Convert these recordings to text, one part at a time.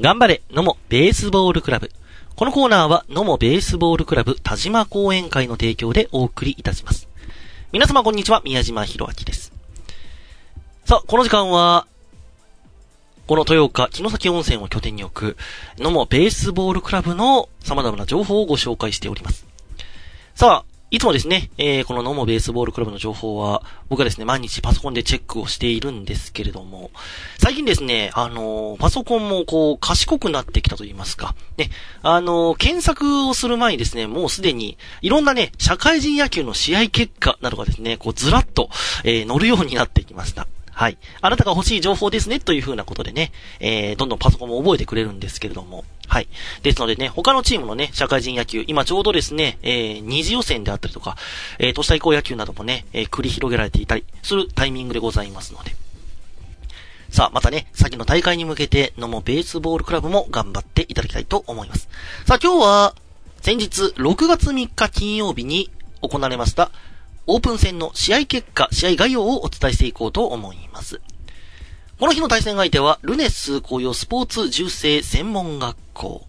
頑張れ、野茂ベースボールクラブ。このコーナーは、野茂ベースボールクラブ田島講演会の提供でお送りいたします。皆様こんにちは、宮島博明です。さあ、この時間は、この豊岡、城崎温泉を拠点に置く、野茂ベースボールクラブの様々な情報をご紹介しております。さあ、いつもですね、えー、このノモベースボールクラブの情報は、僕はですね、毎日パソコンでチェックをしているんですけれども、最近ですね、あのー、パソコンもこう、賢くなってきたと言いますか、ね、あのー、検索をする前にですね、もうすでに、いろんなね、社会人野球の試合結果などがですね、こう、ずらっと、えー、乗るようになってきました。はい。あなたが欲しい情報ですね、という風なことでね、えー、どんどんパソコンも覚えてくれるんですけれども。はい。ですのでね、他のチームのね、社会人野球、今ちょうどですね、えー、二次予選であったりとか、えー、都市対抗野球などもね、えー、繰り広げられていたりするタイミングでございますので。さあ、またね、先の大会に向けて、のもベースボールクラブも頑張っていただきたいと思います。さあ、今日は、先日、6月3日金曜日に行われました、オープン戦の試合結果、試合概要をお伝えしていこうと思います。この日の対戦相手は、ルネス紅葉スポーツ重生専門学校。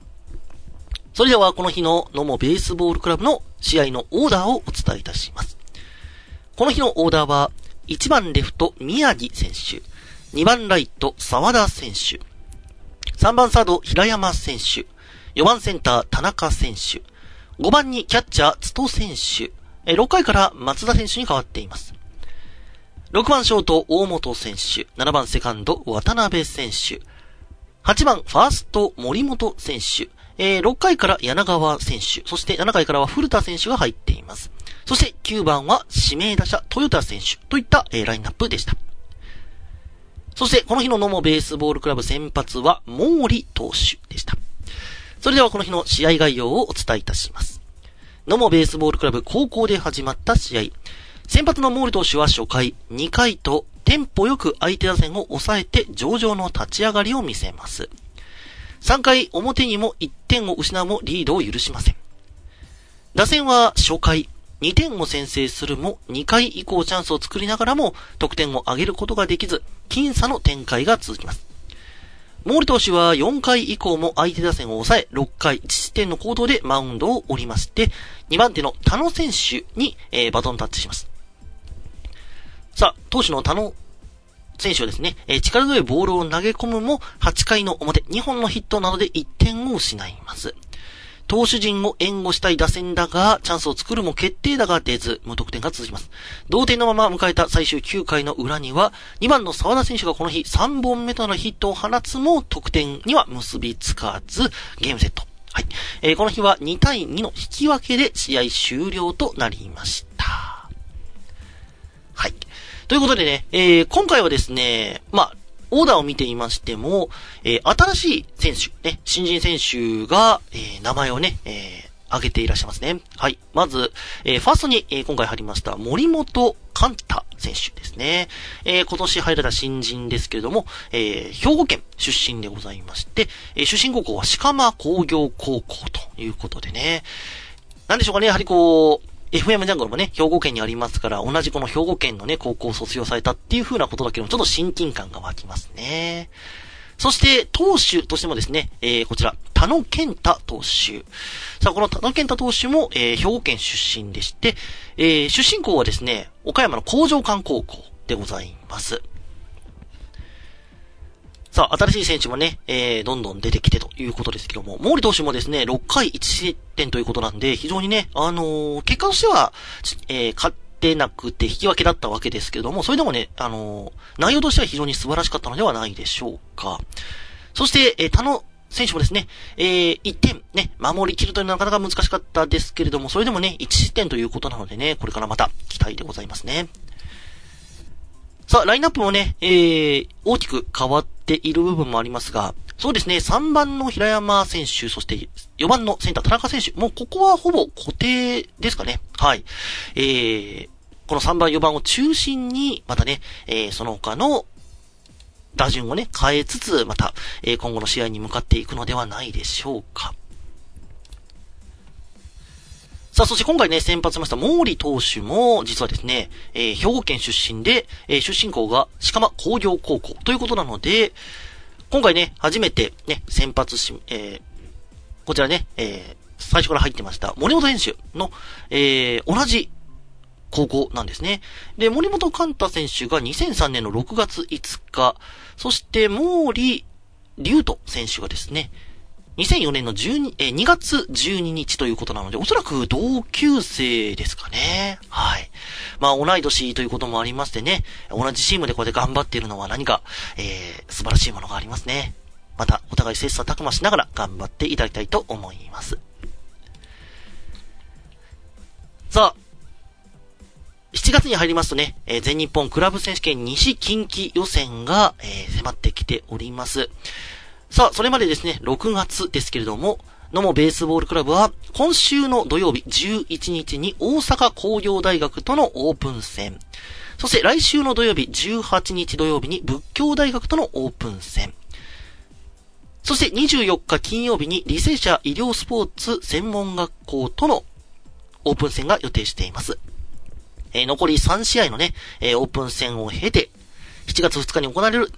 それでは、この日の野茂ベースボールクラブの試合のオーダーをお伝えいたします。この日のオーダーは、1番レフト、宮城選手。2番ライト、沢田選手。3番サード、平山選手。4番センター、田中選手。5番にキャッチャー、津戸選手。6回から松田選手に変わっています。6番ショート、大本選手。7番セカンド、渡辺選手。8番ファースト、森本選手。え、6回から柳川選手。そして7回からは古田選手が入っています。そして9番は指名打者、豊田選手といった、え、ラインナップでした。そして、この日の野茂ベースボールクラブ先発は、毛利投手でした。それではこの日の試合概要をお伝えいたします。野茂ベースボールクラブ高校で始まった試合。先発の毛利投手は初回、2回とテンポよく相手打線を抑えて上々の立ち上がりを見せます。3回表にも1点を失うもリードを許しません。打線は初回、2点を先制するも2回以降チャンスを作りながらも得点を上げることができず、僅差の展開が続きます。毛利投手は4回以降も相手打線を抑え、6回1失点の行動でマウンドを降りまして、2番手の田野選手に、えー、バトンタッチします。さあ、投手の田野選手はですね、えー、力強いボールを投げ込むも、8回の表、2本のヒットなどで1点を失います。投手陣を援護したい打線だが、チャンスを作るも決定打が出ず、無得点が続きます。同点のまま迎えた最終9回の裏には、2番の沢田選手がこの日3本目となるヒットを放つも、得点には結びつかず、ゲームセット。はい。えー、この日は2対2の引き分けで試合終了となりました。はい。ということでね、えー、今回はですね、まあ、オーダーを見ていましても、えー、新しい選手、ね、新人選手が、えー、名前をね、えー、挙げていらっしゃいますね。はい。まず、えー、ファーストに、えー、今回入りました、森本寛太選手ですね。えー、今年入られた新人ですけれども、えー、兵庫県出身でございまして、えー、出身高校は鹿間工業高校ということでね。なんでしょうかね、やはりこう、FM ジャングルもね、兵庫県にありますから、同じこの兵庫県のね、高校を卒業されたっていう風なことだけでも、ちょっと親近感が湧きますね。そして、投手としてもですね、えー、こちら、田野健太投手。さあ、この田野健太投手も、えー、兵庫県出身でして、えー、出身校はですね、岡山の工場館高校でございます。さあ、新しい選手もね、えー、どんどん出てきてということですけども、毛利投手もですね、6回1失点ということなんで、非常にね、あのー、結果としては、えー、勝ってなくて引き分けだったわけですけども、それでもね、あのー、内容としては非常に素晴らしかったのではないでしょうか。そして、えー、他の選手もですね、えー、1点ね、守り切るというのはなかなか難しかったですけれども、それでもね、1失点ということなのでね、これからまた期待でございますね。さあ、ラインナップもね、えー、大きく変わっている部分もありますが、そうですね、3番の平山選手、そして4番のセンター田中選手、もうここはほぼ固定ですかね。はい。えー、この3番4番を中心に、またね、えー、その他の打順をね、変えつつ、また、えー、今後の試合に向かっていくのではないでしょうか。さあ、そして今回ね、先発しました毛利投手も、実はですね、えー、兵庫県出身で、えー、出身校が鹿間工業高校ということなので、今回ね、初めてね、先発し、えー、こちらね、え、最初から入ってました、森本選手の、え、同じ高校なんですね。で、森本寛太選手が2003年の6月5日、そして毛利龍斗選手がですね、2004年の12え2月12日ということなので、おそらく同級生ですかね。はい。まあ、同い年ということもありましてね、同じチームでこうやって頑張っているのは何か、えー、素晴らしいものがありますね。また、お互い切磋琢磨しながら頑張っていただきたいと思います。さあ、7月に入りますとね、えー、全日本クラブ選手権西近畿予選が、えー、迫ってきております。さあ、それまでですね、6月ですけれども、野茂ベースボールクラブは、今週の土曜日11日に大阪工業大学とのオープン戦。そして来週の土曜日18日土曜日に仏教大学とのオープン戦。そして24日金曜日に履正社医療スポーツ専門学校とのオープン戦が予定しています。えー、残り3試合のね、えー、オープン戦を経て、7月2日に行われる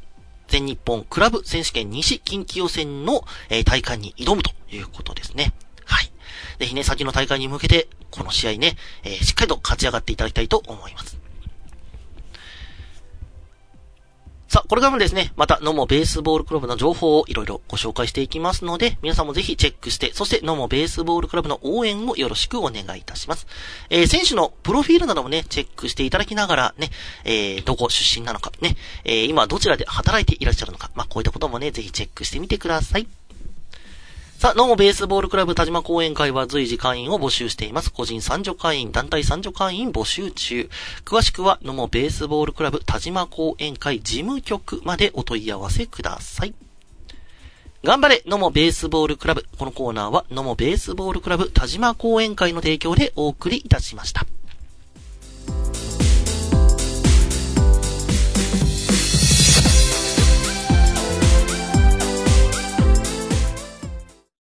全日本クラブ選手権西近畿予選の、え、大会に挑むということですね。はい。ぜひね、先の大会に向けて、この試合ね、えー、しっかりと勝ち上がっていただきたいと思います。さあ、これからもですね、また、ノモベースボールクラブの情報をいろいろご紹介していきますので、皆さんもぜひチェックして、そしてノモベースボールクラブの応援をよろしくお願いいたします。えー、選手のプロフィールなどもね、チェックしていただきながらね、えー、どこ出身なのか、ね、えー、今どちらで働いていらっしゃるのか、まあ、こういったこともね、ぜひチェックしてみてください。さあ、ノーベースボールクラブ田島講演会は随時会員を募集しています。個人参助会員、団体参助会員募集中。詳しくは、ノモベースボールクラブ田島講演会事務局までお問い合わせください。頑張れ、ノモベースボールクラブ。このコーナーは、ノモベースボールクラブ田島講演会の提供でお送りいたしました。